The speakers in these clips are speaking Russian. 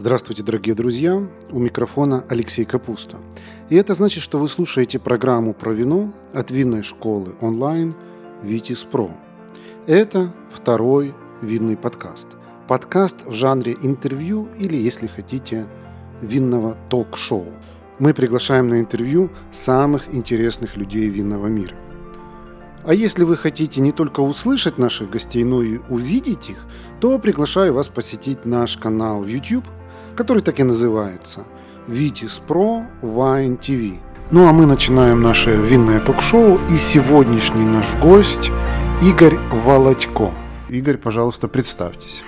Здравствуйте, дорогие друзья! У микрофона Алексей Капуста. И это значит, что вы слушаете программу про вино от винной школы онлайн «Витис Про». Это второй винный подкаст. Подкаст в жанре интервью или, если хотите, винного ток-шоу. Мы приглашаем на интервью самых интересных людей винного мира. А если вы хотите не только услышать наших гостей, но и увидеть их, то приглашаю вас посетить наш канал YouTube – который так и называется Vitis Pro Wine TV. Ну а мы начинаем наше винное ток-шоу, и сегодняшний наш гость Игорь Володько. Игорь, пожалуйста, представьтесь.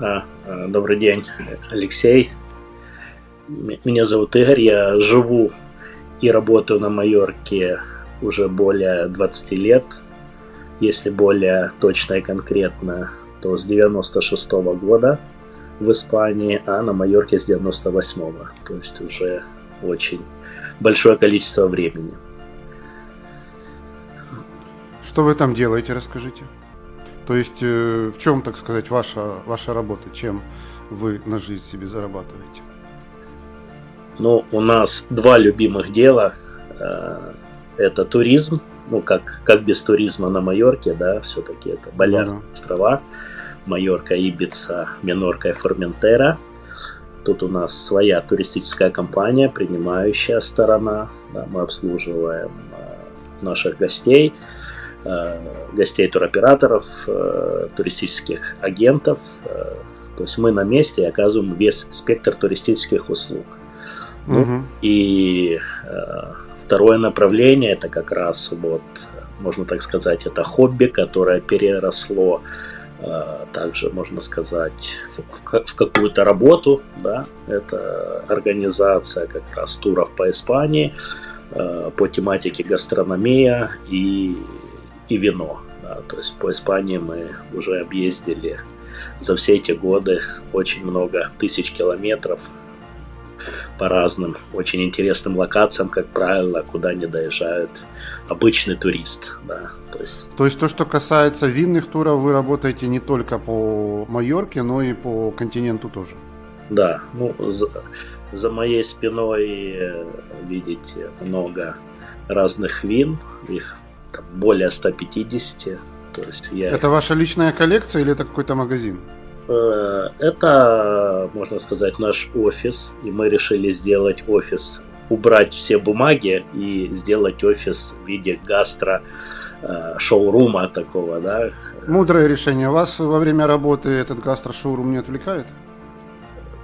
А, а, добрый день, Алексей. Меня зовут Игорь, я живу и работаю на Майорке уже более 20 лет. Если более точно и конкретно, то с 96 -го года – в Испании, а на Майорке с 98-го. То есть уже очень большое количество времени. Что вы там делаете, расскажите? То есть э, в чем, так сказать, ваша, ваша работа? Чем вы на жизнь себе зарабатываете? Ну, у нас два любимых дела. Э, это туризм. Ну, как, как без туризма на Майорке, да, все-таки это Балярские ну, да. острова. Майорка, Ибица, Минорка и Форментера. Тут у нас своя туристическая компания, принимающая сторона. Да, мы обслуживаем э, наших гостей, э, гостей туроператоров, э, туристических агентов. То есть мы на месте и оказываем весь спектр туристических услуг. Угу. И э, второе направление это как раз вот, можно так сказать, это хобби, которое переросло а, также, можно сказать, в, в какую-то работу, да, это организация как раз туров по Испании а, по тематике гастрономия и, и вино. Да, то есть по Испании мы уже объездили за все эти годы очень много тысяч километров, по разным очень интересным локациям, как правило, куда не доезжают обычный турист. Да, то, есть... то есть то, что касается винных туров, вы работаете не только по Майорке, но и по континенту тоже. Да, ну за, за моей спиной э, видите много разных вин, их там, более 150. То есть я... Это ваша личная коллекция или это какой-то магазин? Э, это, можно сказать, наш офис, и мы решили сделать офис, убрать все бумаги и сделать офис в виде гастро э, шоурума такого, да. Мудрое решение. Вас во время работы этот гастро-шоурум не отвлекает?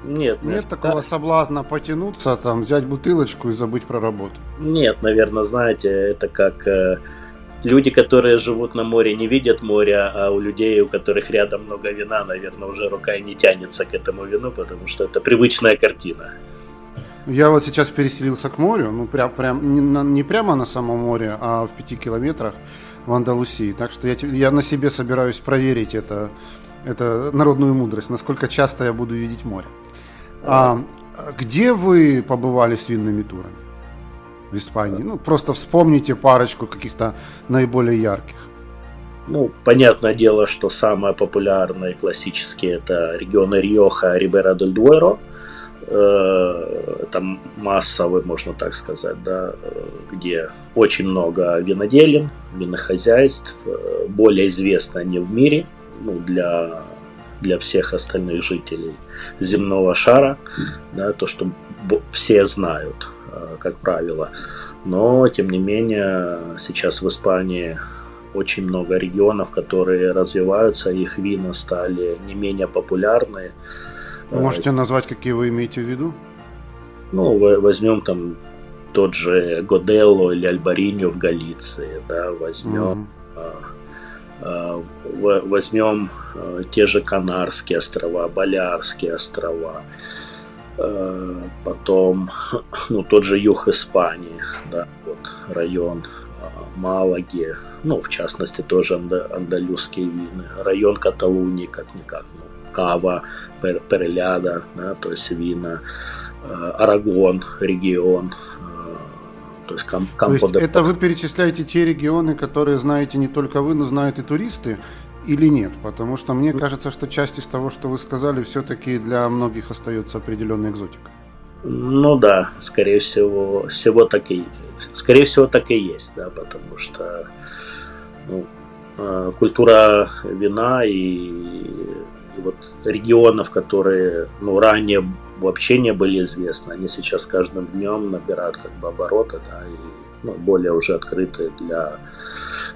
Нет, нет, нет такого да. соблазна потянуться, там, взять бутылочку и забыть про работу. Нет, наверное, знаете, это как э, люди, которые живут на море, не видят моря, а у людей, у которых рядом много вина, наверное, уже рука и не тянется к этому вину, потому что это привычная картина. Я вот сейчас переселился к морю, ну прям, прям не, на, не прямо на самом море, а в пяти километрах в Андалусии. Так что я, я на себе собираюсь проверить это, это народную мудрость, насколько часто я буду видеть море. А, где вы побывали с винными турами? в Испании? Ну, просто вспомните парочку каких-то наиболее ярких. Ну, понятное дело, что самые популярные классические это регионы Риоха, Рибера дель Дуэро. Э, там массовый, можно так сказать, да, где очень много виноделин, винохозяйств, э, более известны они в мире ну, для, для всех остальных жителей земного шара, да, то, что все знают. Э, как правило. Но, тем не менее, сейчас в Испании очень много регионов, которые развиваются, их вина стали не менее популярны. Вы можете назвать, какие вы имеете в виду? Ну, возьмем там тот же Годелло или Альбариньо в Галиции, да, возьмем, mm-hmm. возьмем те же Канарские острова, Балярские острова, Э, потом, ну, тот же юг Испании, да, вот район э, Малаги, ну, в частности, тоже андалузские вины, район Каталунии, как-никак, ну, Кава, Пер, Переляда, да, то есть вина, э, Арагон, регион, то есть, кам, то есть это вы перечисляете те регионы, которые знаете не только вы, но знают и туристы, или нет? Потому что мне кажется, что часть из того, что вы сказали, все-таки для многих остается определенная экзотика. Ну да, скорее всего, всего так и, скорее всего так и есть, да, потому что ну, э, культура вина и вот регионов, которые ну, ранее вообще не были известны, они сейчас каждым днем набирают как бы обороты, да, и ну, более уже открыты для,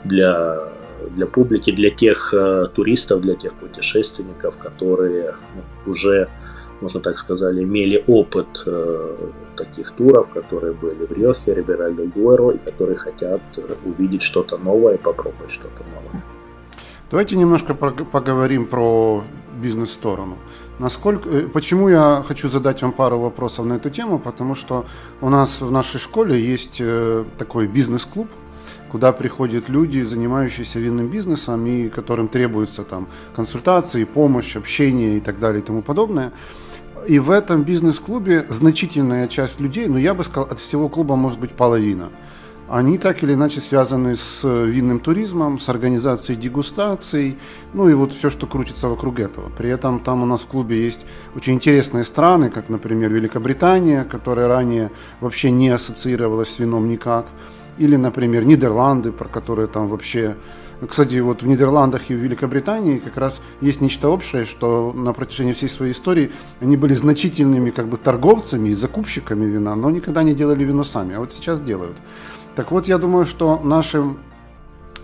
для, для публики, для тех э, туристов, для тех путешественников, которые ну, уже можно так сказать, имели опыт э, таких туров, которые были в Риохе, Рибераль Дуэро, и которые хотят увидеть что-то новое, попробовать что-то новое. Давайте немножко поговорим про бизнес-сторону. Насколько, э, почему я хочу задать вам пару вопросов на эту тему? Потому что у нас в нашей школе есть э, такой бизнес-клуб, куда приходят люди, занимающиеся винным бизнесом и которым требуется там консультации, помощь, общение и так далее и тому подобное. И в этом бизнес-клубе значительная часть людей, ну я бы сказал, от всего клуба может быть половина. Они так или иначе связаны с винным туризмом, с организацией дегустаций, ну и вот все, что крутится вокруг этого. При этом там у нас в клубе есть очень интересные страны, как, например, Великобритания, которая ранее вообще не ассоциировалась с вином никак. Или, например, Нидерланды, про которые там вообще кстати, вот в Нидерландах и в Великобритании как раз есть нечто общее, что на протяжении всей своей истории они были значительными как бы торговцами и закупщиками вина, но никогда не делали вино сами, а вот сейчас делают. Так вот, я думаю, что нашим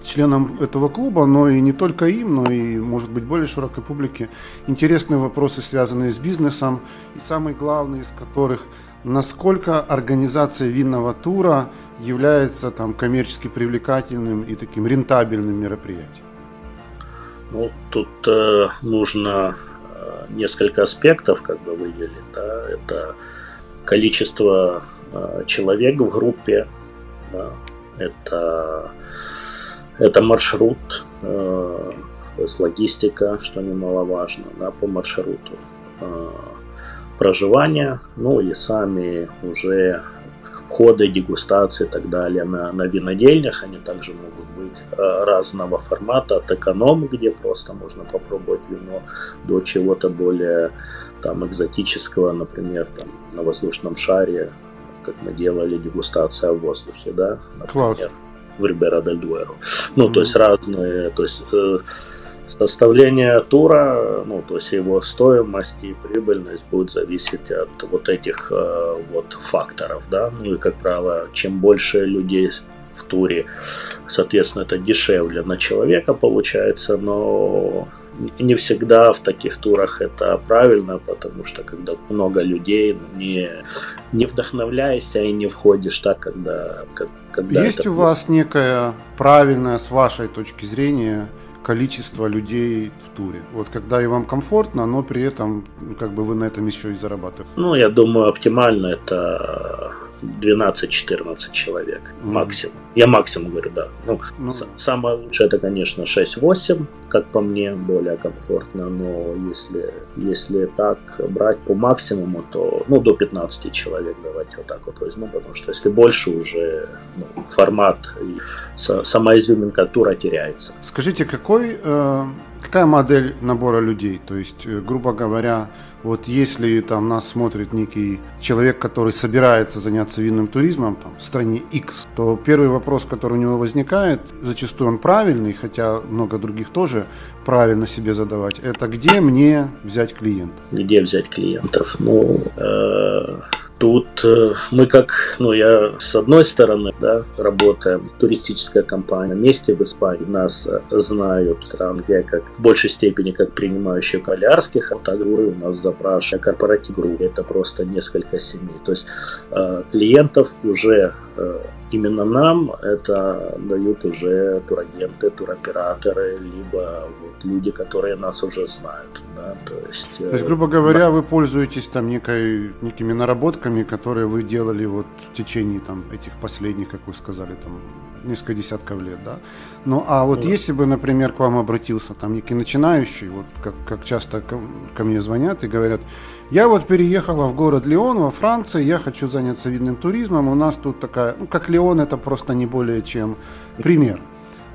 членам этого клуба, но и не только им, но и, может быть, более широкой публике, интересные вопросы, связанные с бизнесом, и самый главный из которых – насколько организация винного тура является там коммерчески привлекательным и таким рентабельным мероприятием? Ну, тут э, нужно э, несколько аспектов как бы выделить. Да? Это количество э, человек в группе, да? это, это маршрут, э, то есть логистика, что немаловажно, да, по маршруту. Э, проживания, ну и сами уже входы, дегустации и так далее на, на винодельнях. Они также могут быть э, разного формата, от эконом, где просто можно попробовать вино, до чего-то более там экзотического, например, там на воздушном шаре, как мы делали дегустация в воздухе, да, например, Класс. в Рибера дель Дуэро. Ну, mm-hmm. то есть разные, то есть э, Составление тура, ну, то есть его стоимость и прибыльность будет зависеть от вот этих э, вот факторов, да. Ну и, как правило, чем больше людей в туре, соответственно, это дешевле на человека получается, но не всегда в таких турах это правильно, потому что когда много людей, не, не вдохновляешься и не входишь так, когда... когда Есть это... у вас некая правильная, с вашей точки зрения, количество людей в туре. Вот когда и вам комфортно, но при этом как бы вы на этом еще и зарабатываете. Ну, я думаю, оптимально это 12-14 человек mm-hmm. максимум. Я максимум говорю, да. Ну, ну, самое лучшее это, конечно, 6-8, как по мне, более комфортно, но если, если так брать по максимуму, то ну, до 15 человек давайте вот так вот возьму, потому что если больше уже ну, формат и сама изюминка тура теряется. Скажите, какой, э, какая модель набора людей? То есть, э, грубо говоря, вот если там нас смотрит некий человек, который собирается заняться винным туризмом там, в стране X, то первый вопрос, который у него возникает, зачастую он правильный, хотя много других тоже правильно себе задавать, это где мне взять клиентов? Где взять клиентов? Ну, э, Тут э, мы как, ну я с одной стороны, да, работаем, туристическая компания, вместе в Испании нас э, знают стран, где как в большей степени как принимающие калярских, автогруры у нас запрашивают корпоратив группы, это просто несколько семей. То есть э, клиентов уже именно нам это дают уже турагенты, туроператоры, либо вот люди, которые нас уже знают. Да? То, есть, То есть, грубо говоря, да. вы пользуетесь там некой, некими наработками, которые вы делали вот в течение там, этих последних, как вы сказали, там, несколько десятков лет, да? Ну, а вот да. если бы, например, к вам обратился там некий начинающий, вот как, как часто ко, ко мне звонят и говорят, я вот переехала в город Лион во Франции, я хочу заняться видным туризмом. У нас тут такая, ну как Лион, это просто не более чем пример.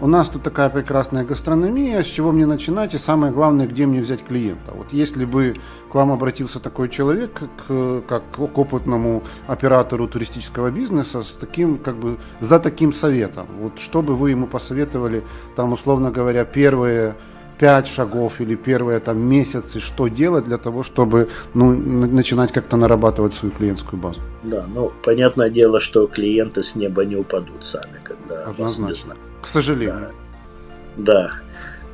У нас тут такая прекрасная гастрономия, с чего мне начинать и самое главное, где мне взять клиента. Вот если бы к вам обратился такой человек, к, как к опытному оператору туристического бизнеса, с таким, как бы, за таким советом, вот что бы вы ему посоветовали, там, условно говоря, первые пять шагов или первые там месяцы, что делать для того, чтобы ну, начинать как-то нарабатывать свою клиентскую базу? Да, ну, понятное дело, что клиенты с неба не упадут сами, когда Однозначно. вас не знают к сожалению. Да,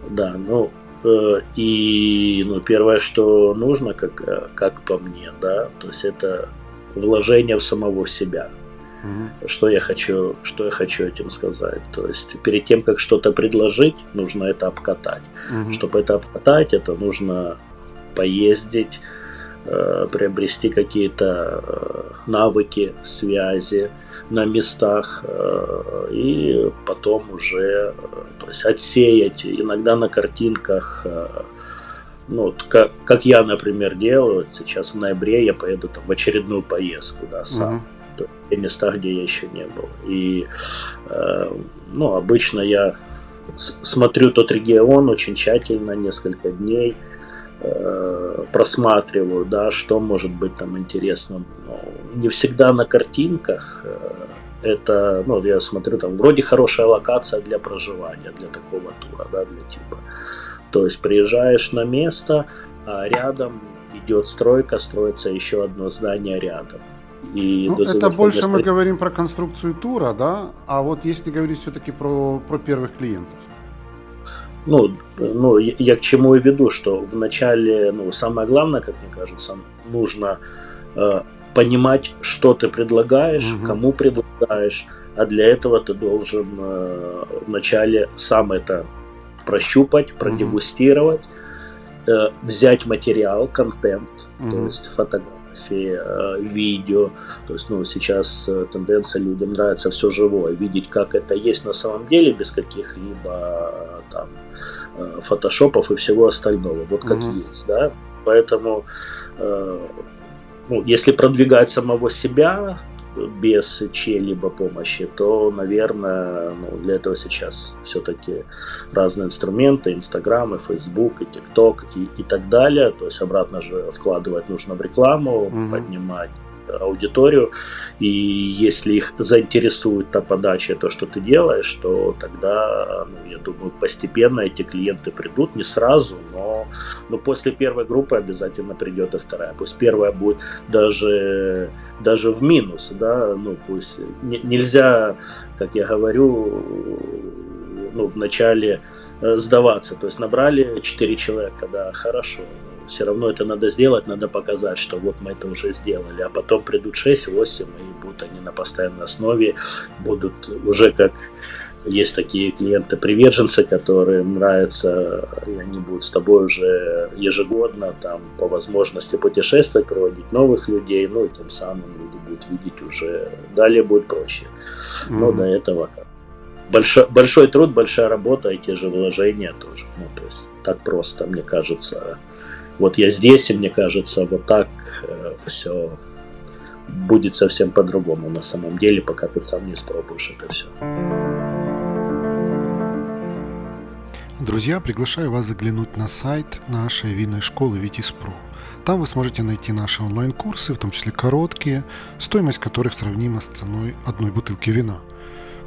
да, ну э, и ну, первое, что нужно, как, э, как по мне, да, то есть это вложение в самого себя. Угу. Что я хочу, что я хочу этим сказать. То есть перед тем, как что-то предложить, нужно это обкатать. Угу. Чтобы это обкатать, это нужно поездить, э, приобрести какие-то э, навыки, связи, на местах э, и потом уже то есть отсеять иногда на картинках э, ну, вот как, как я, например, делаю, сейчас в ноябре я поеду там в очередную поездку, да, сам. Uh-huh. В те места, где я еще не был. И, э, ну, обычно я смотрю тот регион очень тщательно, несколько дней, э, просматриваю, да, что может быть там интересно. Ну, не всегда на картинках, э, это, ну, я смотрю, там вроде хорошая локация для проживания, для такого тура, да, для типа. То есть приезжаешь на место, а рядом идет стройка, строится еще одно здание рядом. И ну, это больше мы говорим про конструкцию тура, да? А вот если говорить все-таки про, про первых клиентов. Ну, ну, я к чему и веду, что вначале, ну, самое главное, как мне кажется, нужно э, понимать, что ты предлагаешь, угу. кому предлагаешь, а для этого ты должен э, вначале сам это прощупать, продегустировать, э, взять материал, контент, угу. то есть фотографии, э, видео. То есть, ну, сейчас э, тенденция людям нравится все живое, видеть, как это есть на самом деле, без каких-либо э, там э, фотошопов и всего остального. Вот как угу. есть, да. Поэтому э, ну, если продвигать самого себя без чьей-либо помощи, то, наверное, ну, для этого сейчас все-таки разные инструменты, Инстаграм, и Фейсбук, и ТикТок, и, и так далее. То есть обратно же вкладывать нужно в рекламу, угу. поднимать аудиторию, и если их заинтересует та подача, то, что ты делаешь, то тогда, ну, я думаю, постепенно эти клиенты придут, не сразу, но, но после первой группы обязательно придет и вторая. Пусть первая будет даже, даже в минус, да, ну, пусть не, нельзя, как я говорю, ну, в начале э, сдаваться, то есть набрали 4 человека, да, хорошо, все равно это надо сделать, надо показать, что вот мы это уже сделали, а потом придут 6-8, и будут они на постоянной основе, будут уже как есть такие клиенты-приверженцы, которым нравится, и они будут с тобой уже ежегодно, там, по возможности путешествовать, проводить новых людей, ну, и тем самым люди будут видеть уже, далее будет проще. Mm-hmm. Но до этого большой, большой труд, большая работа и те же вложения тоже. Ну, то есть так просто, мне кажется, вот я здесь, и мне кажется, вот так э, все будет совсем по-другому на самом деле, пока ты сам не спробуешь это все. Друзья, приглашаю вас заглянуть на сайт нашей винной школы Витис Про. Там вы сможете найти наши онлайн-курсы, в том числе короткие, стоимость которых сравнима с ценой одной бутылки вина –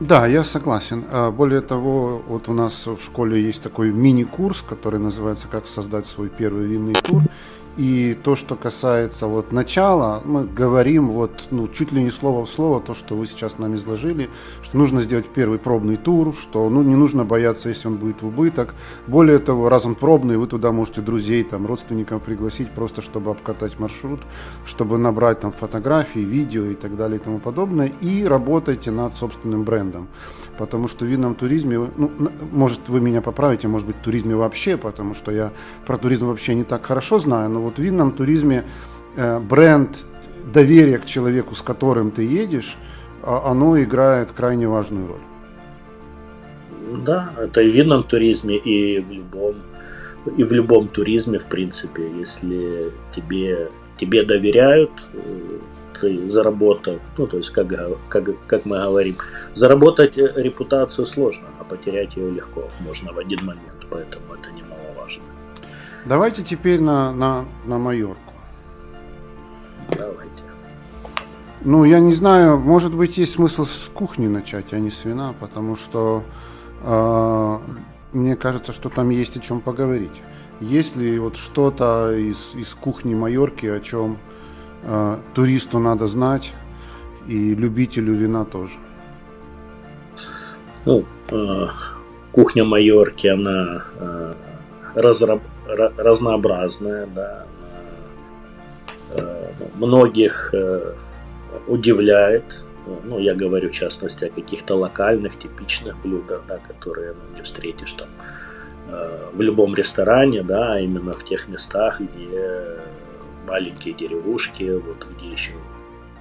Да, я согласен. А, более того, вот у нас в школе есть такой мини-курс, который называется «Как создать свой первый винный тур». И то, что касается вот начала, мы говорим вот, ну, чуть ли не слово в слово то, что вы сейчас нам изложили, что нужно сделать первый пробный тур, что ну, не нужно бояться, если он будет в убыток. Более того, раз он пробный, вы туда можете друзей, там, родственников пригласить, просто чтобы обкатать маршрут, чтобы набрать там фотографии, видео и так далее и тому подобное. И работайте над собственным брендом. Потому что в винном туризме, ну, может, вы меня поправите, может быть, в туризме вообще, потому что я про туризм вообще не так хорошо знаю, но вот в винном туризме э, бренд, доверие к человеку, с которым ты едешь, а, оно играет крайне важную роль. Да, это и в винном туризме, и в любом, и в любом туризме, в принципе, если тебе, тебе доверяют, э, ты заработал, ну, то есть, как, как, как мы говорим, заработать репутацию сложно, а потерять ее легко, можно в один момент, поэтому это немаловажно. Давайте теперь на, на, на Майорку. Давайте. Ну, я не знаю, может быть, есть смысл с кухни начать, а не с вина, потому что э, мне кажется, что там есть о чем поговорить. Есть ли вот что-то из, из кухни Майорки, о чем э, туристу надо знать и любителю вина тоже? Ну, э, кухня Майорки, она э, разраб, разнообразная, да, э, многих э, удивляет. Ну, я говорю в частности о каких-то локальных, типичных блюдах, да, которые ну, не встретишь там э, в любом ресторане, да, а именно в тех местах, где маленькие деревушки, вот где еще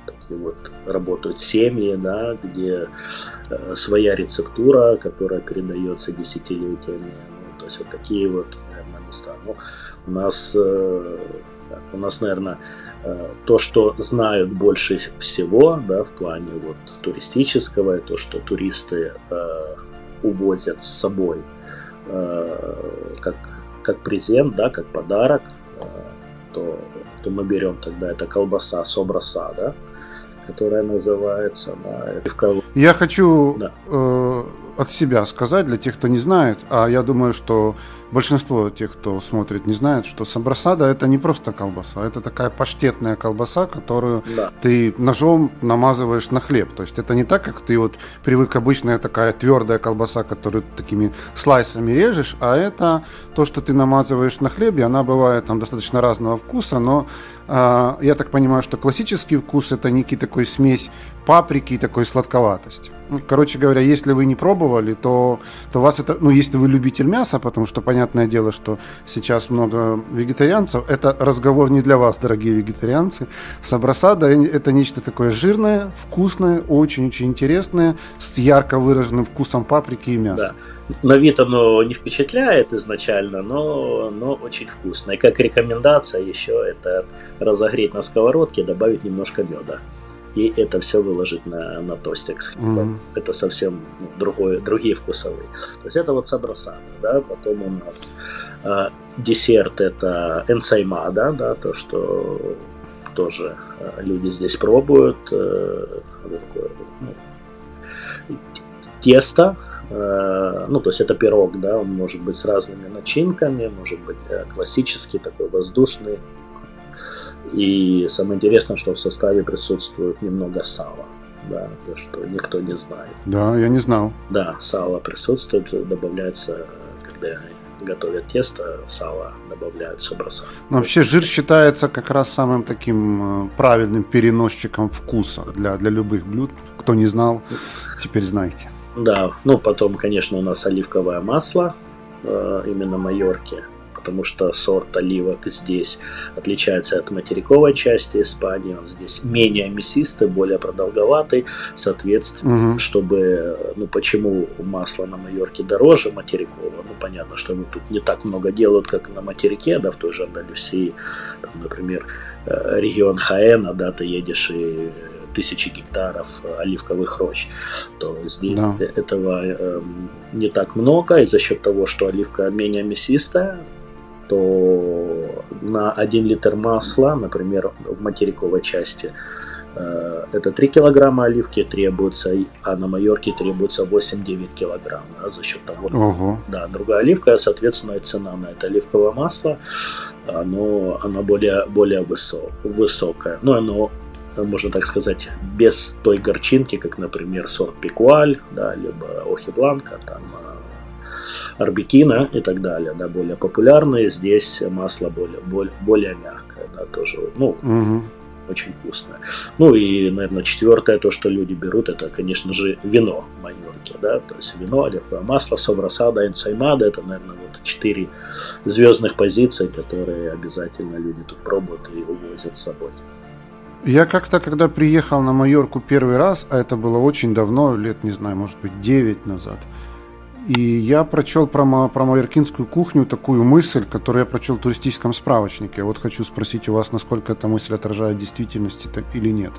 такие вот работают семьи, да, где своя рецептура, которая передается десятилетиями. Ну, то есть вот такие вот места. Ну, у нас, э, у нас, наверное, Э, то, что знают больше всего, да, в плане вот туристического, и то, что туристы э, увозят с собой э, как, как презент, да, как подарок, э, то, то мы берем тогда это колбаса собраса, да, которая называется да, Я хочу да. э, от себя сказать для тех, кто не знает, а я думаю, что большинство тех, кто смотрит, не знает, что сабрасада это не просто колбаса, это такая паштетная колбаса, которую да. ты ножом намазываешь на хлеб. То есть это не так, как ты вот привык обычная такая твердая колбаса, которую такими слайсами режешь, а это то, что ты намазываешь на хлеб, и она бывает там достаточно разного вкуса, но э, я так понимаю, что классический вкус это некий такой смесь паприки и такой сладковатости. Ну, короче говоря, если вы не пробовали, то, то вас это, ну, если вы любитель мяса, потому что понятное дело, что сейчас много вегетарианцев, это разговор не для вас, дорогие вегетарианцы. Сабрасада – это нечто такое жирное, вкусное, очень-очень интересное, с ярко выраженным вкусом паприки и мяса. Да. На вид оно не впечатляет изначально, но, но очень вкусно. И как рекомендация еще это разогреть на сковородке, добавить немножко меда и это все выложить на, на тостик с хлебом. Mm-hmm. Это совсем другое, другие вкусовые. То есть это вот сабрасана, да, потом у нас э, десерт это энсаймада, да, то, что тоже э, люди здесь пробуют. Э, такое, ну, тесто, э, ну, то есть это пирог, да, он может быть с разными начинками, может быть э, классический, такой воздушный, и самое интересное, что в составе присутствует немного сала. Да, то, что никто не знает. Да, я не знал. Да, сало присутствует, добавляется, когда готовят тесто, сало добавляют бросают. Но вообще жир считается как раз самым таким э, правильным переносчиком вкуса для, для любых блюд. Кто не знал, теперь знаете. Да, ну потом, конечно, у нас оливковое масло, э, именно майорки потому что сорт оливок здесь отличается от материковой части Испании. Он здесь менее мясистый, более продолговатый. Соответственно, угу. чтобы, ну, почему масло на Майорке дороже материкового? Ну, понятно, что ну, тут не так много делают, как на материке, да, в той же Андалюсии, там, например, э, регион Хаэна, да, ты едешь и тысячи гектаров оливковых рощ, то здесь да. этого э, не так много, и за счет того, что оливка менее мясистая, то на 1 литр масла, например, в материковой части, э, это 3 килограмма оливки требуется, а на Майорке требуется 8-9 килограмм да, за счет того, Ого. да, другая оливка, соответственно, и цена на это оливковое масло оно, оно более, более высо, высокое. Ну, оно, можно так сказать, без той горчинки, как, например, сорт Пикуаль, да, либо Охи Бланка, там, а, Арбикина и так далее, да, более популярные. Здесь масло более, более, более мягкое, да, тоже, ну, угу очень вкусное. Ну и, наверное, четвертое, то, что люди берут, это, конечно же, вино Майорки, да, то есть вино, оливковое масло, Соврасада, Энсаймада, это, наверное, вот четыре звездных позиции, которые обязательно люди тут пробуют и увозят с собой. Я как-то, когда приехал на Майорку первый раз, а это было очень давно, лет, не знаю, может быть, 9 назад – и я прочел про, про майоркинскую кухню такую мысль, которую я прочел в туристическом справочнике. Вот хочу спросить у вас, насколько эта мысль отражает действительность или нет.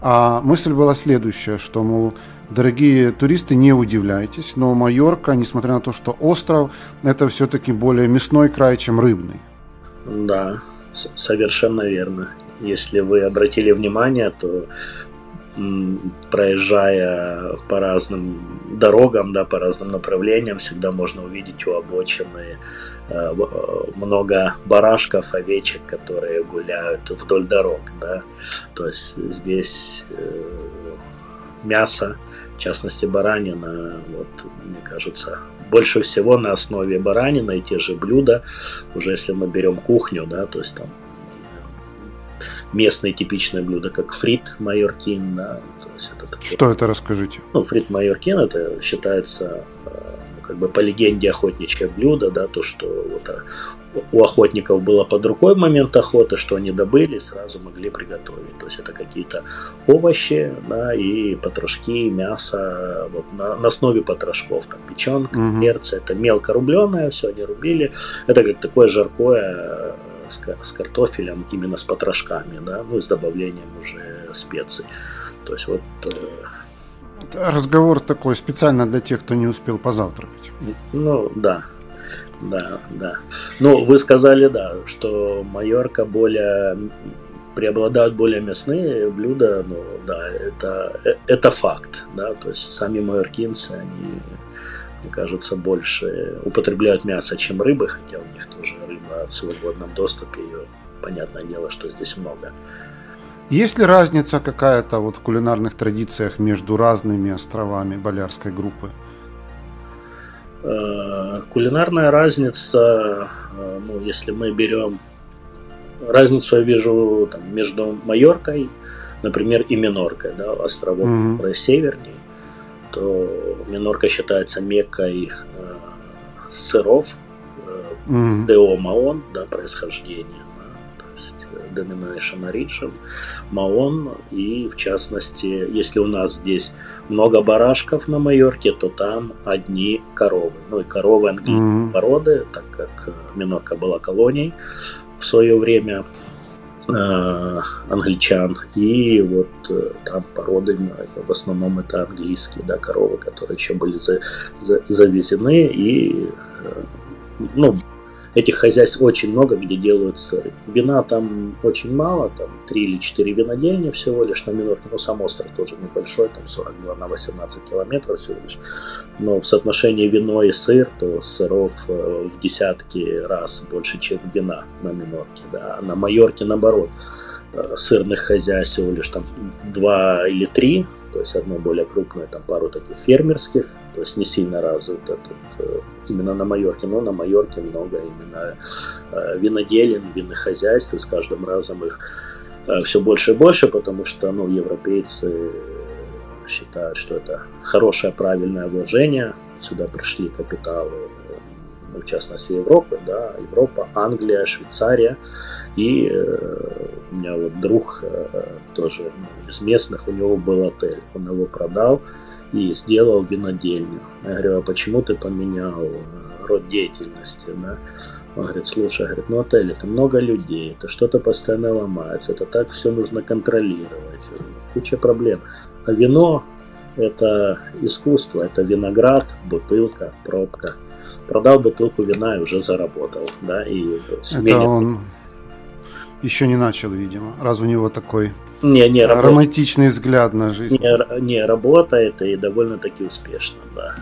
А мысль была следующая, что, мол, дорогие туристы, не удивляйтесь, но Майорка, несмотря на то, что остров, это все-таки более мясной край, чем рыбный. Да, совершенно верно. Если вы обратили внимание, то проезжая по разным дорогам, да, по разным направлениям, всегда можно увидеть у обочины э, э, много барашков, овечек, которые гуляют вдоль дорог, да. То есть здесь э, мясо, в частности баранина, вот, мне кажется, больше всего на основе баранины и те же блюда, уже если мы берем кухню, да, то есть там местные типичные блюда, как фрит майоркин. Да, это такое, Что это, расскажите? Ну, фрит майоркин это считается э, ну, как бы по легенде охотничье блюдо, да, то, что вот а, у охотников было под рукой в момент охоты, что они добыли, сразу могли приготовить. То есть это какие-то овощи, да, и потрошки, мясо, вот на, на основе потрошков, там печенка, угу. перцы, это мелко рубленое, все они рубили. Это как такое жаркое с, с картофелем, именно с потрошками, да, ну и с добавлением уже специй. То есть вот... Э, Разговор такой специально для тех, кто не успел позавтракать. Ну, да, да, да. Ну, вы сказали, да, что Майорка более преобладают более мясные блюда, ну да, это, э, это факт, да, то есть сами майоркинцы, они мне кажется, больше употребляют мясо, чем рыбы, хотя у них тоже рыба в свободном доступе, ее, понятное дело, что здесь много. Есть ли разница какая-то вот в кулинарных традициях между разными островами Болярской группы? Э, кулинарная разница, э, ну, если мы берем разницу, я вижу там, между Майоркой, например, и Миноркой, да, островом, mm-hmm. севернее то Минорка считается меккой э, сыров, э, mm-hmm. Део Маон, да, происхождение, да, то есть э, Domination Origin, Маон, и в частности, если у нас здесь много барашков на Майорке, то там одни коровы. Ну и коровы английской mm-hmm. породы, так как Минорка была колонией в свое время, англичан. И вот э, там породы, в основном это английские да, коровы, которые еще были за, за, завезены. И э, ну, этих хозяйств очень много, где делают сыры. Вина там очень мало, там 3 или 4 винодельни всего лишь на Минорке, но сам остров тоже небольшой, там 42 на 18 километров всего лишь. Но в соотношении вино и сыр, то сыров э, в десятки раз больше, чем вина на Минорке. Да. А на Майорке наоборот э, сырных хозяйств всего лишь там 2 или 3, то есть одно более крупное, там пару таких фермерских, то есть не сильно развито тут э, именно на Майорке, но на Майорке много именно э, виноделин, винных хозяйств, и с каждым разом их э, все больше и больше, потому что ну, европейцы считают, что это хорошее, правильное вложение. Сюда пришли капиталы, ну, в частности, Европы, да, Европа, Англия, Швейцария. И э, у меня вот друг э, тоже ну, из местных, у него был отель, он его продал, и сделал винодельню. Я говорю, а почему ты поменял э, род деятельности? Да? Он говорит, слушай, говорит, ну отель это много людей, это что-то постоянно ломается, это так все нужно контролировать, куча проблем. А вино это искусство, это виноград, бутылка, пробка. Продал бутылку вина и уже заработал, да, и это он еще не начал, видимо, раз у него такой не, не, работает. романтичный взгляд на жизнь. Не, не работает и довольно-таки успешно, да.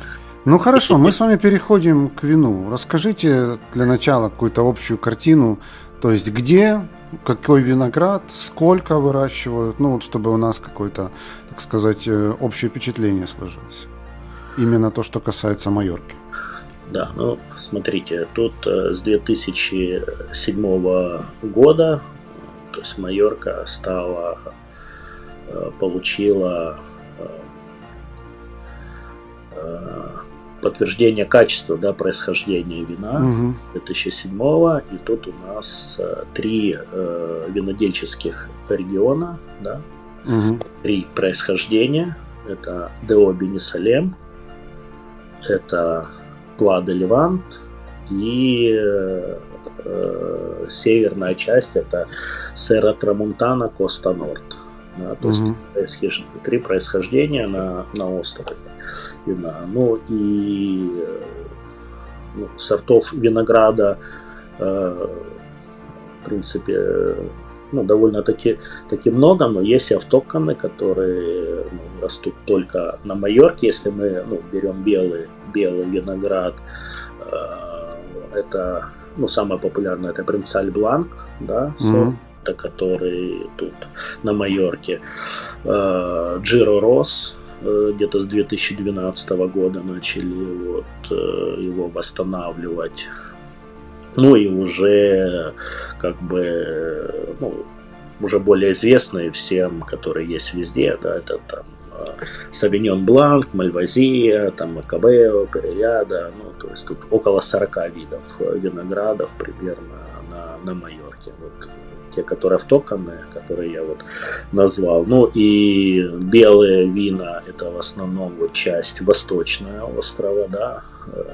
Ну хорошо, мы с вами переходим к вину. Расскажите для начала какую-то общую картину То есть где, какой виноград, сколько выращивают, ну вот чтобы у нас какое-то, так сказать, э, общее впечатление сложилось. Именно то, что касается Майорки. Да, ну смотрите, тут э, с 2007 года, то есть Майорка стала, э, получила подтверждение качества да, происхождения вина угу. 2007 и тут у нас э, три э, винодельческих региона, да, угу. три происхождения. Это Део Бенисалем, это Плада Левант и э, северная часть это Сера Трамунтана Коста Норд. Да, то угу. есть три происхождения на, на острове вина. Ну и ну, сортов винограда, э, в принципе, ну, довольно-таки таки много, но есть и автоконы, которые ну, растут только на Майорке. Если мы ну, берем белый, белый виноград, э, это ну, самое популярное это Принцаль Бланк, да, сорт, mm-hmm. который тут на Майорке. Э, Джиро Рос, Э, где-то с 2012 года начали вот э, его восстанавливать. Ну и уже как бы ну, уже более известные всем, которые есть везде, да, это там Савиньон Бланк, Мальвазия, там Макабео, Переряда, ну, то есть тут около 40 видов виноградов примерно на, на Майорке. Вот те, которые автоконные, которые я вот назвал. Ну и белые вина это в основном вот часть восточная острова, да, э,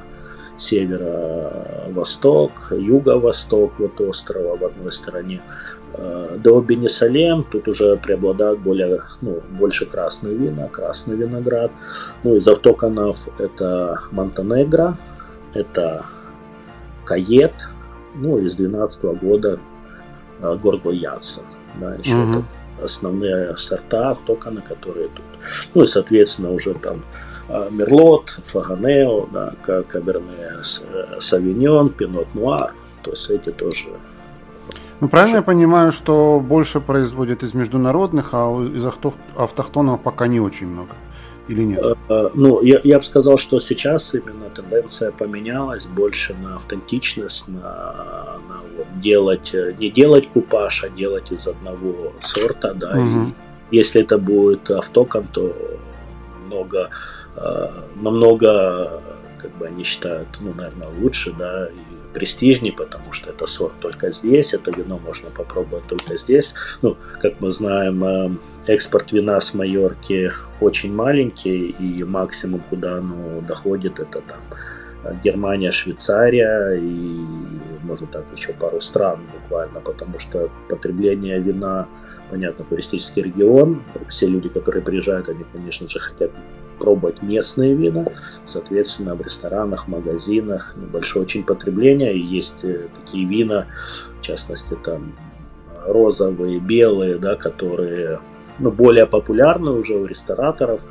северо-восток, юго-восток вот острова в одной стороне. Э, до Бенесалем тут уже преобладают более, ну, больше красные вина, красный виноград. Ну, из автоконов это Монтенегро, это Кает, ну, из 2012 года Э, Горго Ядсон. Да, еще угу. это основные сорта токана, которые тут. Ну и, соответственно, уже там э, Мерлот, Фаганео, да, Каберне э, Савиньон, Пинот Нуар. То есть эти тоже ну, правильно я понимаю, что больше производят из международных, а из автохтонов пока не очень много? Или нет? Э, э, ну, я, я бы сказал, что сейчас именно тенденция поменялась больше на автентичность, на, на вот делать, э, не делать купаж, а делать из одного сорта, да, угу. и если это будет автокон, то намного, намного, как бы они считают, ну, наверное, лучше, да, и престижней, потому что это сорт только здесь, это вино можно попробовать только здесь. Ну, как мы знаем, э, экспорт вина с Майорки очень маленький, и максимум, куда оно доходит, это там Германия, Швейцария и, можно так, еще пару стран буквально, потому что потребление вина, понятно, туристический регион, все люди, которые приезжают, они, конечно же, хотят пробовать местные вина. Соответственно, в ресторанах, магазинах большое очень потребление. И есть э, такие вина, в частности, там розовые, белые, да, которые ну, более популярны уже у рестораторов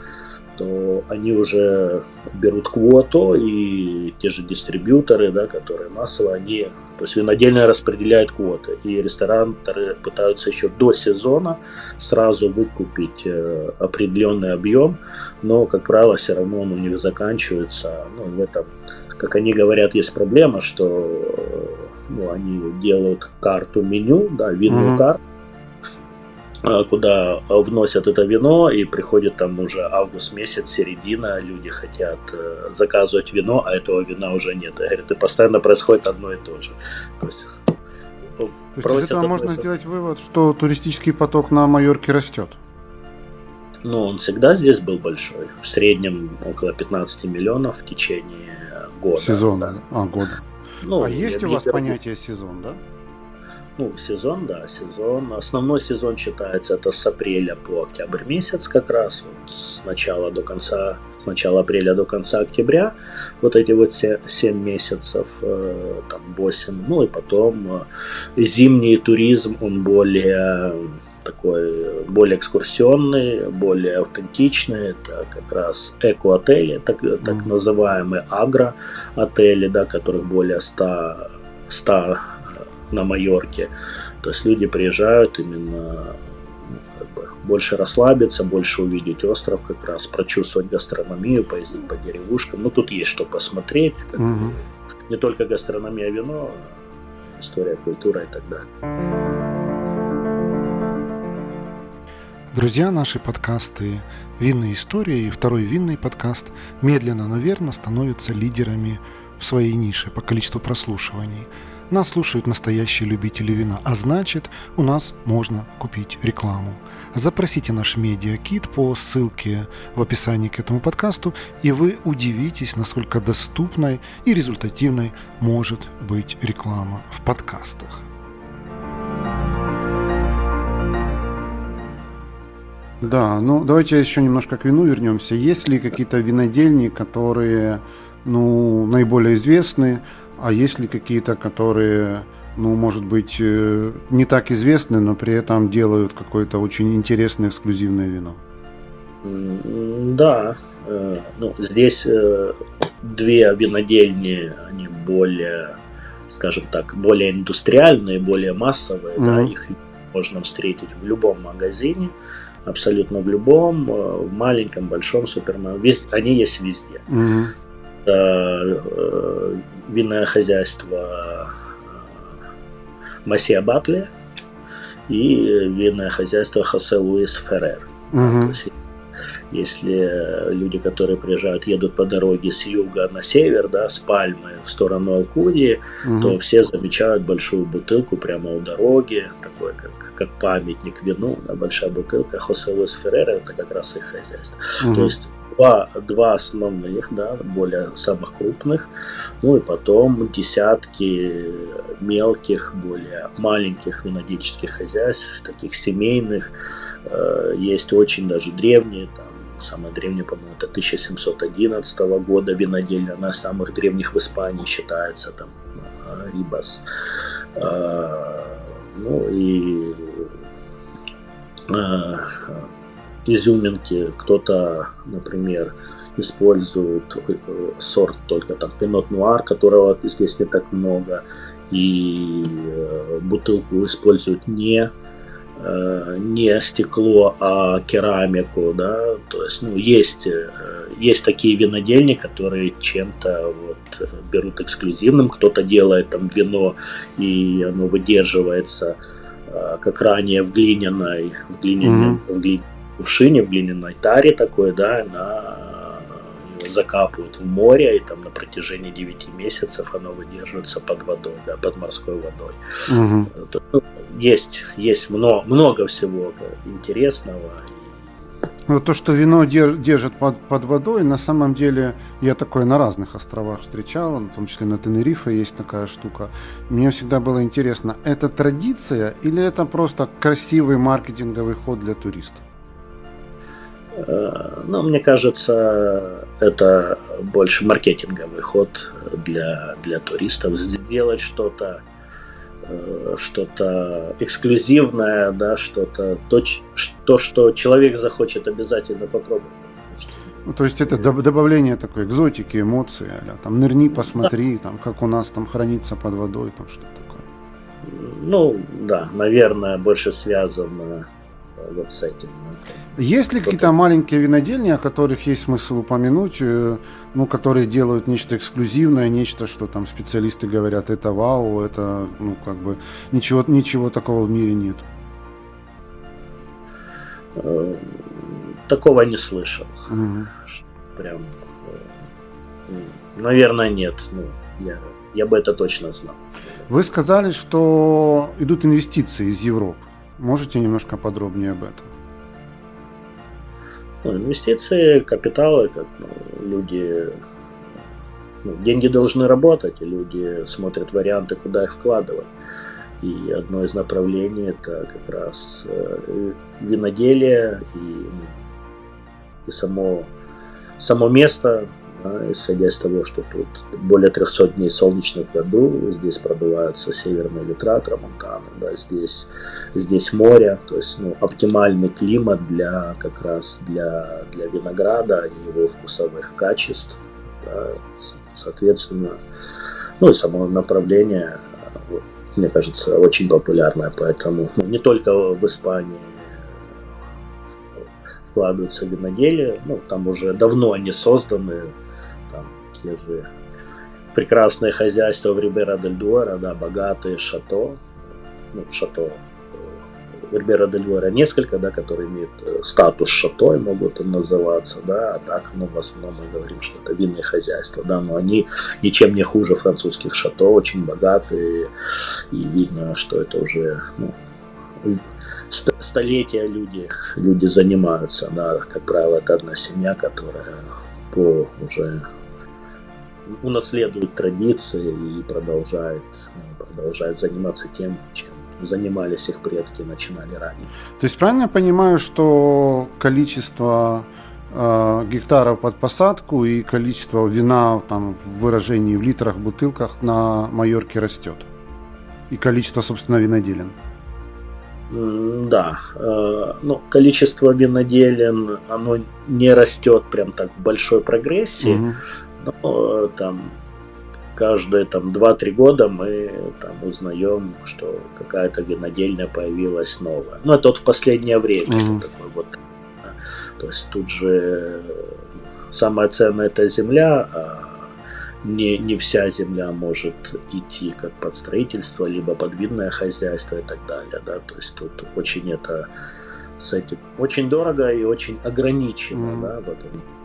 то они уже берут квоту, и те же дистрибьюторы, да, которые массово, они, то есть винодельные распределяют квоты, и рестораторы пытаются еще до сезона сразу выкупить э, определенный объем, но, как правило, все равно он у них заканчивается, ну, в этом, как они говорят, есть проблема, что ну, они делают карту меню, да, винную mm-hmm. карту, Э, куда вносят это вино, и приходит там уже август месяц, середина, люди хотят э, заказывать вино, а этого вина уже нет. И говорят, и постоянно происходит одно и то же. То есть, то есть из этого можно сделать вывод, что туристический поток на Майорке растет? Ну, он всегда здесь был большой. В среднем около 15 миллионов в течение года. Сезона, да. а, года. Ну, а есть у вас понятие сезон, да? Ну, сезон, да, сезон. Основной сезон считается это с апреля по октябрь месяц как раз, вот с начала до конца, с начала апреля до конца октября, вот эти вот 7 месяцев, э, там 8, ну и потом э, зимний туризм, он более такой более экскурсионный, более аутентичный. Это как раз эко-отели, так, так называемые агро-отели, да, которых более 100, 100 на Майорке. То есть люди приезжают именно ну, как бы больше расслабиться, больше увидеть остров, как раз прочувствовать гастрономию, поездить по деревушкам. Ну, тут есть что посмотреть. Как угу. Не только гастрономия, вино, история, культура и так далее. Друзья, наши подкасты «Винные истории» и второй винный подкаст медленно, но верно становятся лидерами в своей нише по количеству прослушиваний. Нас слушают настоящие любители вина, а значит, у нас можно купить рекламу. Запросите наш медиакит по ссылке в описании к этому подкасту, и вы удивитесь, насколько доступной и результативной может быть реклама в подкастах. Да, ну давайте еще немножко к вину вернемся. Есть ли какие-то винодельни, которые ну, наиболее известны, а есть ли какие-то, которые, ну, может быть, э, не так известны, но при этом делают какое-то очень интересное эксклюзивное вино? Да, э, ну, здесь э, две винодельни, они более, скажем так, более индустриальные, более массовые, mm-hmm. да, их можно встретить в любом магазине абсолютно в любом, в маленьком, большом супермаркете. Они есть везде. Угу. Винное хозяйство э, Масия Батли и винное хозяйство Хосе Луис Феррер. Угу. Если люди, которые приезжают, едут по дороге с юга на север, да, с Пальмы в сторону Алкудии, угу. то все замечают большую бутылку прямо у дороги, такой как, как памятник вину, да, большая бутылка. Хосе Луис Феррера это как раз их хозяйство. Угу. То есть два, два основных, да, более самых крупных, ну и потом десятки мелких, более маленьких винодельческих хозяйств, таких семейных, э, есть очень даже древние, там, самая древняя, по-моему, это 1711 года винодельня, она из самых древних в Испании считается, там, э, Рибас. Э, ну и изюминки. Кто-то, например, использует э, сорт только там пинот нуар, которого здесь не так много, и э, бутылку используют не э, не стекло, а керамику, да, то есть, ну, есть, есть такие винодельни, которые чем-то вот берут эксклюзивным, кто-то делает там вино, и оно выдерживается, как ранее в глиняной, в глиняной, mm-hmm. в глиняной кувшине в глиняной таре такой, да, на закапывают в море, и там на протяжении 9 месяцев оно выдерживается под водой, да, под морской водой. Угу. Есть, есть много, много всего интересного. Ну, то, что вино держит под, под водой, на самом деле я такое на разных островах встречал, в том числе на Тенерифе есть такая штука. Мне всегда было интересно, это традиция или это просто красивый маркетинговый ход для туристов? Э, ну, мне кажется, это больше маркетинговый ход для, для туристов. Сделать что-то э, что-то эксклюзивное, да, что-то то, то, что человек захочет обязательно попробовать. Ну, то есть это добавление такой экзотики, эмоций, а там нырни, посмотри, там как у нас там хранится под водой, там что-то такое. Ну, да, наверное, больше связано вот с этим. Есть ли какие-то маленькие винодельни, о которых есть смысл упомянуть, э, ну, которые делают нечто эксклюзивное, нечто, что там специалисты говорят, это вау, это, ну, как бы, ничего, ничего такого в мире нет? Э, такого не слышал. Угу. Прям, э, наверное, нет. Ну, я, я бы это точно знал. Вы сказали, что идут инвестиции из Европы. Можете немножко подробнее об этом? Ну, инвестиции, капиталы, как ну, люди, ну, деньги должны работать, и люди смотрят варианты, куда их вкладывать. И одно из направлений это как раз э, виноделие и, и само, само место, исходя из того, что тут более 300 дней солнечных в году, здесь продуваются северные ветра, трамонтаны, да, здесь, здесь море, то есть ну, оптимальный климат для как раз для, для винограда и его вкусовых качеств. Да, соответственно, ну и само направление мне кажется, очень популярная, поэтому ну, не только в Испании вкладываются виноделия, ну, там уже давно они созданы, же прекрасные хозяйства в Рибера дель Дуэра, да, богатые шато, ну, шато Вербера дель Вора несколько, да, которые имеют э, статус шато и могут называться, да, а так, ну, в основном мы говорим, что это винные хозяйства, да, но они ничем не хуже французских шато, очень богатые, и видно, что это уже, ну, столетия люди, люди занимаются, да, как правило, это одна семья, которая по уже унаследует традиции и продолжает, продолжает заниматься тем, чем занимались их предки, начинали ранее. То есть правильно я понимаю, что количество э, гектаров под посадку и количество вина там, в выражении в литрах, бутылках на Майорке растет? И количество, собственно, виноделин? Да, э, ну, количество виноделин, оно не растет прям так в большой прогрессии, угу. Но там каждые там 2-3 года мы там узнаем, что какая-то винодельня появилась новая. Ну, это вот в последнее время mm-hmm. такой вот. То есть тут же самое ценное это земля, а не, не вся земля может идти как под строительство, либо под винное хозяйство и так далее. Да? То есть тут очень это с этим очень дорого и очень ограничено, mm-hmm. да, в этом э,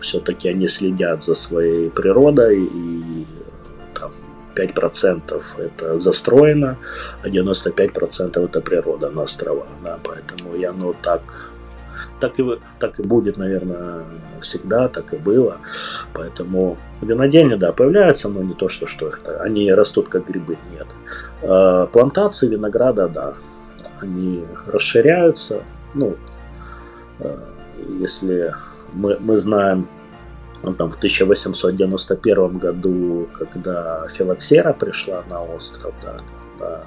все-таки они следят за своей природой и 5% это застроено, а 95% это природа на островах. Да, поэтому и оно так, так, и, так и будет, наверное, всегда, так и было. Поэтому винодельни, да, появляются, но не то, что, что их -то. они растут как грибы, нет. А, плантации винограда, да, они расширяются. Ну, а, если мы, мы знаем ну, там, в 1891 году, когда филоксера пришла на остров, да, когда,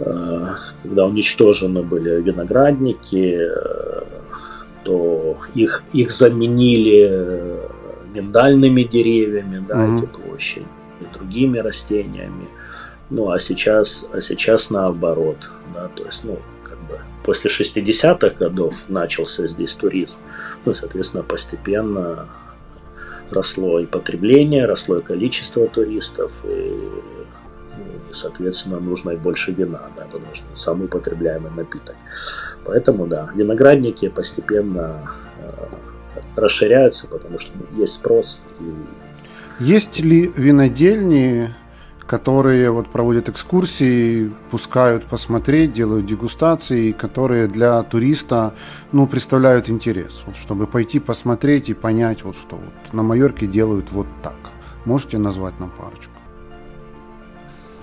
э, когда уничтожены были виноградники, э, то их, их заменили миндальными деревьями, да, mm-hmm. эти площади, и другими растениями. Ну, а сейчас, а сейчас наоборот, да, то есть, ну, после 60-х годов начался здесь туризм. Ну, соответственно, постепенно росло и потребление, росло и количество туристов, и, ну, соответственно, нужно и больше вина, да, потому что самый употребляемый напиток. Поэтому, да, виноградники постепенно э, расширяются, потому что есть спрос. И... Есть ли винодельни, которые вот проводят экскурсии, пускают посмотреть, делают дегустации, которые для туриста ну, представляют интерес, вот, чтобы пойти посмотреть и понять, вот, что вот на Майорке делают вот так. Можете назвать нам парочку?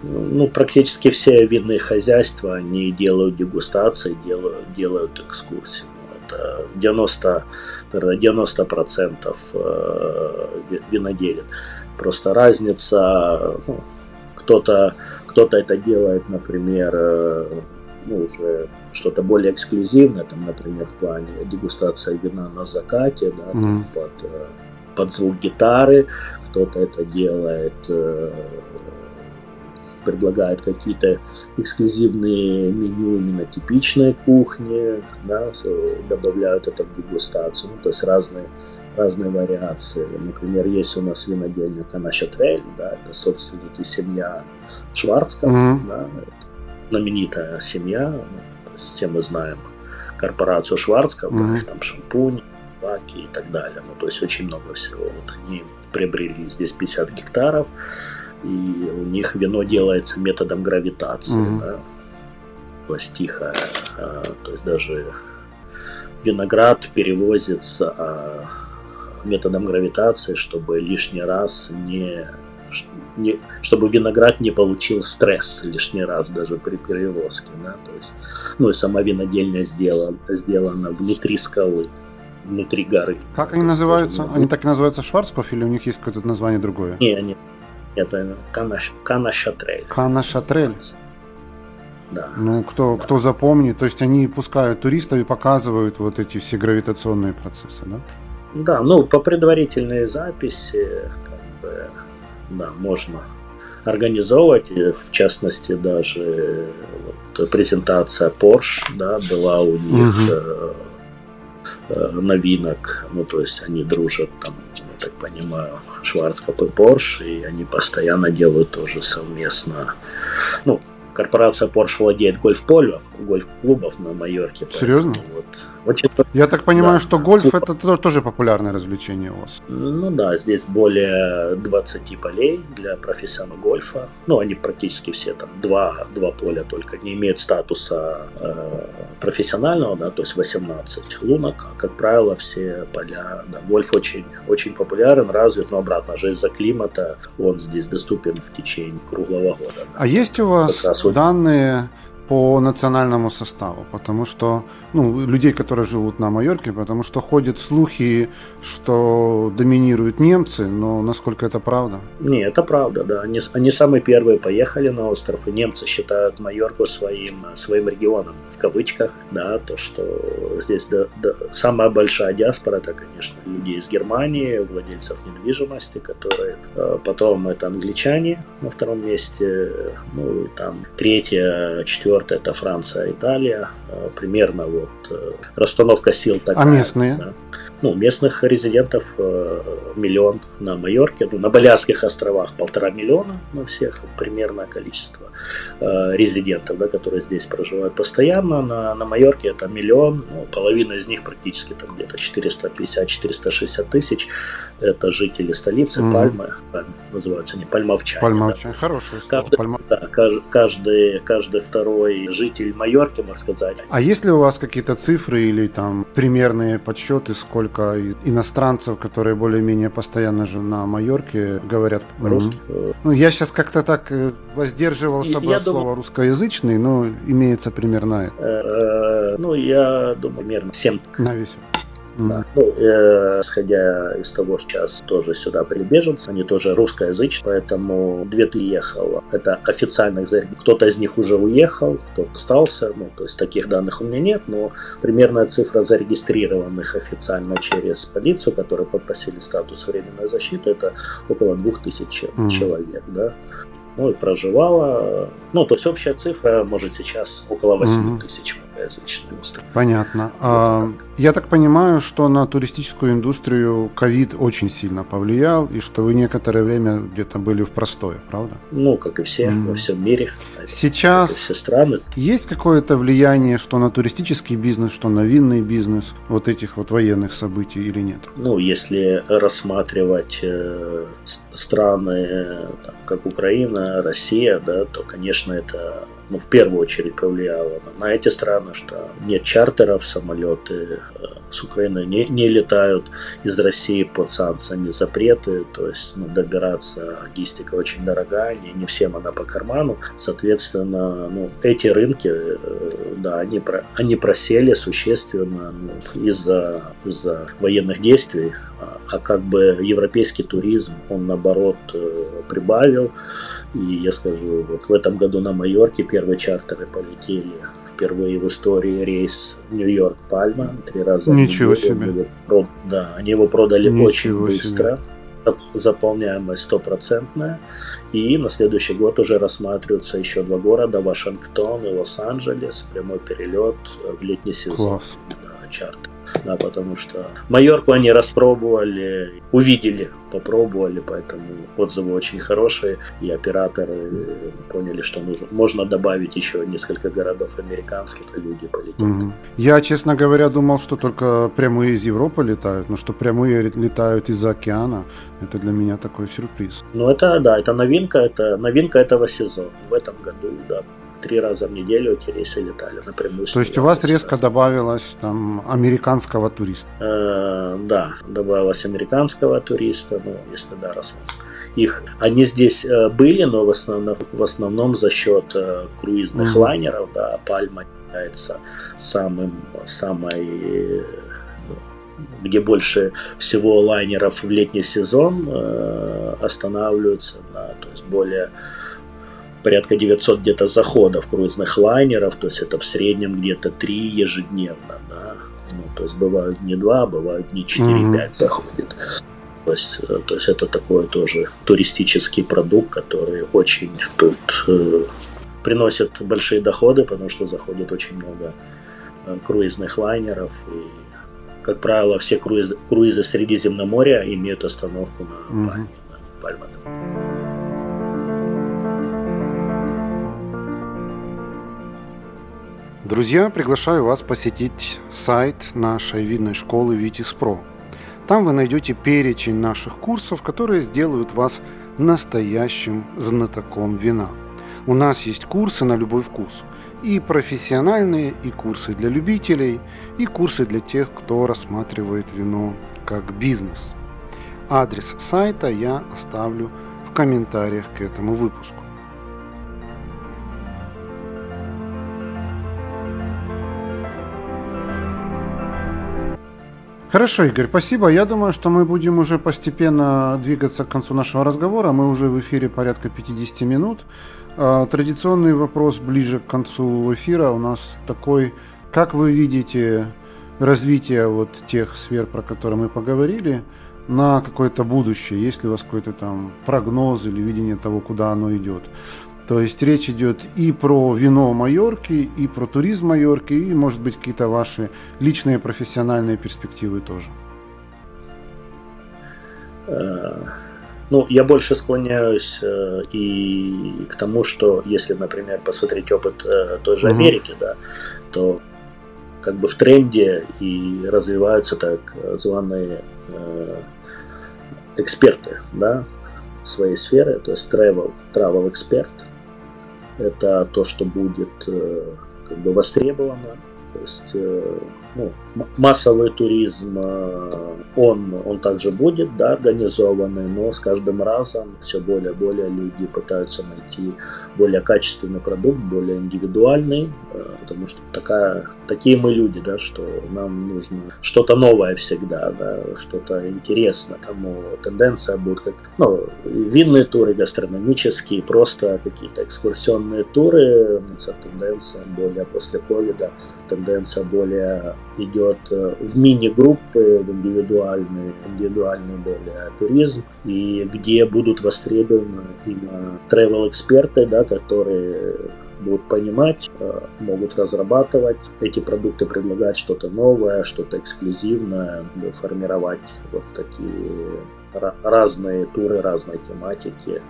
Ну, практически все видные хозяйства, они делают дегустации, делают, делают экскурсии. Это 90, 90% э, виноделин. Просто разница, ну, кто-то кто-то это делает, например, э, ну, уже что-то более эксклюзивное, там, например, в плане дегустации вина на закате, да, mm. под, э, под звук гитары, кто-то это делает, э, предлагает какие-то эксклюзивные меню именно типичной кухни, да, добавляют это в дегустацию, ну, то есть разные разные вариации. Например, есть у нас винодельня Канаша Трель, да, это собственники семья Шварцков, mm-hmm. да, знаменитая семья, все мы знаем корпорацию Шварцков, mm-hmm. да, там шампунь, баки и так далее. Ну, то есть очень много всего. Вот они приобрели здесь 50 гектаров, и у них вино делается методом гравитации, mm-hmm. да, то есть тихо, а, то есть даже виноград перевозится а, методом гравитации, чтобы лишний раз не, не чтобы виноград не получил стресс лишний раз даже при перевозке, да, то есть, ну и сама винодельня сделана, сделана внутри скалы, внутри горы. Как они называются? Они так и называются Шварцков или у них есть какое-то название другое? Не, они это Канаш, Канашатрель. Канашатрель. Да. Ну, кто, кто запомнит, то есть они пускают туристов и показывают вот эти все гравитационные процессы, да? Да, ну по предварительной записи, как бы, да, можно, организовывать. В частности, даже вот, презентация Porsche да, была у них угу. новинок. Ну, то есть они дружат там, я так понимаю, Шварцкоп и Porsche, и они постоянно делают тоже совместно. Ну, корпорация Porsche владеет гольф-полем, гольф-клубов на Майорке. Серьезно? Вот, очень... Я так понимаю, да. что гольф это тоже популярное развлечение у вас. Ну да, здесь более 20 полей для профессионального гольфа. Ну, они практически все там два, два поля только не имеют статуса э, профессионального, да, то есть 18 лунок. Как правило, все поля, да, гольф очень, очень популярен, развит, но обратно же из-за климата он здесь доступен в течение круглого года. Да. А есть у вас данные по национальному составу, потому что, ну, людей, которые живут на Майорке, потому что ходят слухи, что доминируют немцы, но насколько это правда? Не, это правда, да. Они, они самые первые поехали на остров, и немцы считают Майорку своим, своим регионом, в кавычках, да, то, что здесь да, да, самая большая диаспора, это, конечно, люди из Германии, владельцев недвижимости, которые э, потом это англичане на втором месте, ну, и там третье, четвертое четвертое это Франция, Италия. Э, примерно вот э, расстановка сил такая. А местные? Да ну, местных резидентов э, миллион на Майорке, ну, на Балярских островах полтора миллиона на всех примерное количество резидентов, да, которые здесь проживают постоянно. На, на Майорке это миллион, ну, половина из них практически там где-то 450-460 тысяч. Это жители столицы mm-hmm. Пальмы, называются они пальмовчане. Пальмовчане, да. хорошее слово. Каждый, Пальма... да, каждый, каждый второй житель Майорки, можно сказать. А есть ли у вас какие-то цифры или там примерные подсчеты, сколько иностранцев, которые более-менее постоянно же на Майорке говорят русский. Ну, я сейчас как-то так э, воздерживался бы слово думаю... русскоязычный, но имеется примерно это. Э, ну, я думаю, примерно 7. На весь. Да. Ну, э, исходя из того, что сейчас тоже сюда прибеженцы, они тоже русскоязычные, поэтому две ты ехало. Это официальных Кто-то из них уже уехал, кто-то остался. Ну, то есть таких данных у меня нет, но примерная цифра зарегистрированных официально через полицию, которые попросили статус временной защиты, это около 2000 mm. человек, да ну и проживала. Ну, то есть общая цифра, может, сейчас около 8 угу. тысяч русскоязычных остров. Понятно. Вот а, я так понимаю, что на туристическую индустрию ковид очень сильно повлиял, и что вы некоторое время где-то были в простое, правда? Ну, как и все mm. во всем мире. Сейчас все страны. есть какое-то влияние, что на туристический бизнес, что на винный бизнес вот этих вот военных событий или нет? Ну, если рассматривать э, страны, там, как Украина, Россия, да, то, конечно, это ну, в первую очередь повлияло на эти страны, что нет чартеров, самолеты э, с Украины не, не летают из России под санкциями, запреты, то есть ну, добираться логистика очень дорогая, не, не всем она по карману, соответственно, ну, эти рынки, э, да, они, про, они просели существенно ну, из-за из военных действий, а, а как бы европейский туризм, он наоборот э, прибавил, и я скажу, вот в этом году на Майорке первые чартеры полетели. Впервые в истории рейс Нью-Йорк-Пальма. Три раза. Ничего себе. Его, да, они его продали Ничего очень быстро. Себе. Заполняемость стопроцентная. И на следующий год уже рассматриваются еще два города, Вашингтон и Лос-Анджелес. Прямой перелет в летний сезон. Класс. Да, чартер да, потому что Майорку они распробовали, увидели, попробовали, поэтому отзывы очень хорошие, и операторы поняли, что нужно, можно добавить еще несколько городов американских, и люди полетят. Угу. Я, честно говоря, думал, что только прямые из Европы летают, но что прямые летают из океана, это для меня такой сюрприз. Ну это, да, это новинка, это новинка этого сезона. В этом году, да, три раза в неделю эти рейсы летали напрямую. То есть у вас резко добавилось там американского туриста? Э, да, добавилось американского туриста, ну, если да, рассмотрим. Их, они здесь э, были, но в основном, в основном за счет э, круизных mm-hmm. лайнеров, да, Пальма является самым, самой где больше всего лайнеров в летний сезон э, останавливаются на, то есть более порядка 900 где-то заходов круизных лайнеров, то есть это в среднем где-то 3 ежедневно, да. Ну, то есть бывают не 2, бывают не 4-5 mm-hmm. заходит. То есть, э, то есть это такой тоже туристический продукт, который очень тут э, приносит большие доходы, потому что заходит очень много э, круизных лайнеров и как правило, все круизы, круизы Средиземноморья имеют остановку на Пальме. На Пальме. Друзья, приглашаю вас посетить сайт нашей видной школы Витис Про. Там вы найдете перечень наших курсов, которые сделают вас настоящим знатоком вина. У нас есть курсы на любой вкус. И профессиональные, и курсы для любителей, и курсы для тех, кто рассматривает вино как бизнес. Адрес сайта я оставлю в комментариях к этому выпуску. Хорошо, Игорь, спасибо. Я думаю, что мы будем уже постепенно двигаться к концу нашего разговора. Мы уже в эфире порядка 50 минут. А, традиционный вопрос ближе к концу эфира у нас такой. Как вы видите развитие вот тех сфер, про которые мы поговорили, на какое-то будущее? Есть ли у вас какой-то там прогноз или видение того, куда оно идет? То есть речь идет и про вино Майорки, и про туризм Майорки, и, может быть, какие-то ваши личные профессиональные перспективы тоже. Э, ну, я больше склоняюсь э, и к тому, что если, например, посмотреть опыт э, той же Америки, да, то как бы в тренде и развиваются так званые эксперты, да, своей сферы, то есть travel, travel эксперт, это то, что будет э, как бы востребовано. То есть э, ну, массовый туризм, э, он, он также будет да, организованный, но с каждым разом все более и более люди пытаются найти более качественный продукт, более индивидуальный, э, потому что такая, такие мы люди, да, что нам нужно что-то новое всегда, да, что-то интересное. Тому тенденция будет как ну, винные туры гастрономические, просто какие-то экскурсионные туры, тенденция более после ковида, тенденция более идет э, в мини-группы, в индивидуальный, индивидуальный более туризм, и где будут востребованы именно travel-эксперты, да, которые будут понимать, э, могут разрабатывать эти продукты, предлагать что-то новое, что-то эксклюзивное, формировать вот такие разные туры, разные тематики.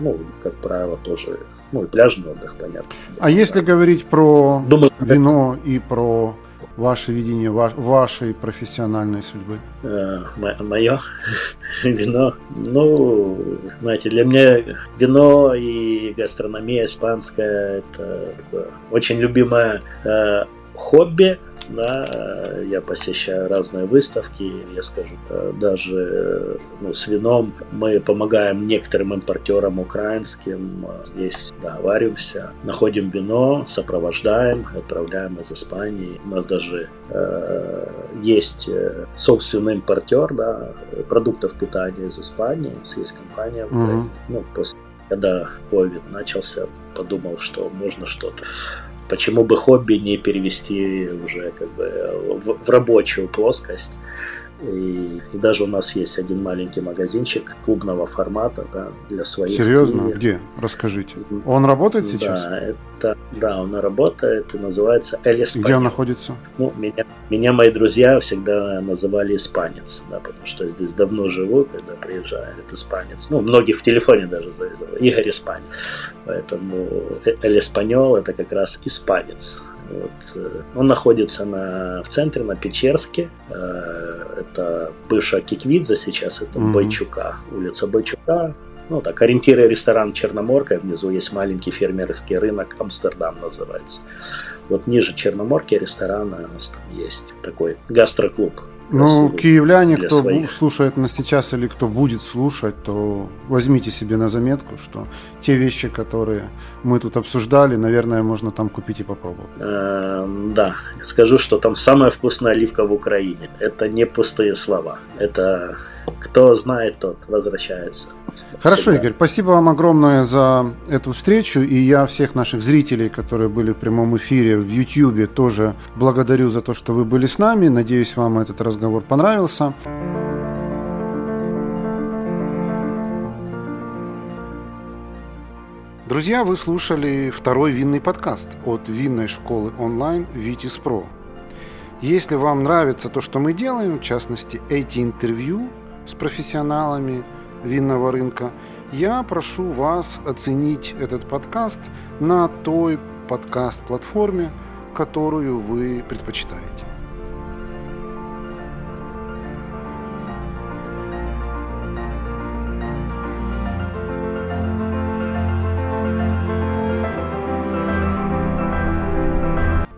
Ну, как правило, тоже ну и пляжный отдых, понятно. А если говорить про Думаю, вино и про ваше видение ваш, вашей профессиональной судьбы? Э, мое вино. Ну, знаете, для меня вино и гастрономия испанская это такое очень любимое э, хобби, да, я посещаю разные выставки, я скажу, э, даже ну, с вином мы помогаем некоторым импортерам украинским, здесь договариваемся, находим вино, сопровождаем, отправляем из Испании. У нас даже э, есть э, собственный импортер да, продуктов питания из Испании, есть компания, mm-hmm. ну, после когда COVID начался, подумал, что можно что-то почему бы хобби не перевести уже как бы в, в рабочую плоскость. И, и даже у нас есть один маленький магазинчик клубного формата да, для своих. Серьезно? Где? Расскажите. Он работает сейчас? Да, это, да, он работает и называется Эль Где он находится? Ну, меня, меня мои друзья всегда называли испанец, да, потому что я здесь давно живу, когда приезжает испанец. Ну, многих в телефоне даже завязывали. Игорь Испанец. Поэтому Эль Эспаньол это как раз испанец. Вот. Э, он находится на, в центре, на Печерске. Э, это бывшая Киквидзе, сейчас это mm-hmm. Бойчука, улица Бойчука. Ну, так, ориентиры ресторан Черноморка, внизу есть маленький фермерский рынок, Амстердам называется. Вот ниже Черноморки ресторана у нас там есть такой гастроклуб. Ну, киевляне, кто своих. слушает нас сейчас или кто будет слушать, то возьмите себе на заметку, что те вещи, которые мы тут обсуждали, наверное, можно там купить и попробовать. Э, да, скажу, что там самая вкусная оливка в Украине. Это не пустые слова. Это кто знает, тот возвращается. Хорошо. Игорь, спасибо вам огромное за эту встречу. И я всех наших зрителей, которые были в прямом эфире в YouTube, тоже благодарю за то, что вы были с нами. Надеюсь, вам этот разговор понравился. Друзья, вы слушали второй винный подкаст от винной школы онлайн «Витис Про». Если вам нравится то, что мы делаем, в частности, эти интервью с профессионалами – винного рынка, я прошу вас оценить этот подкаст на той подкаст-платформе, которую вы предпочитаете.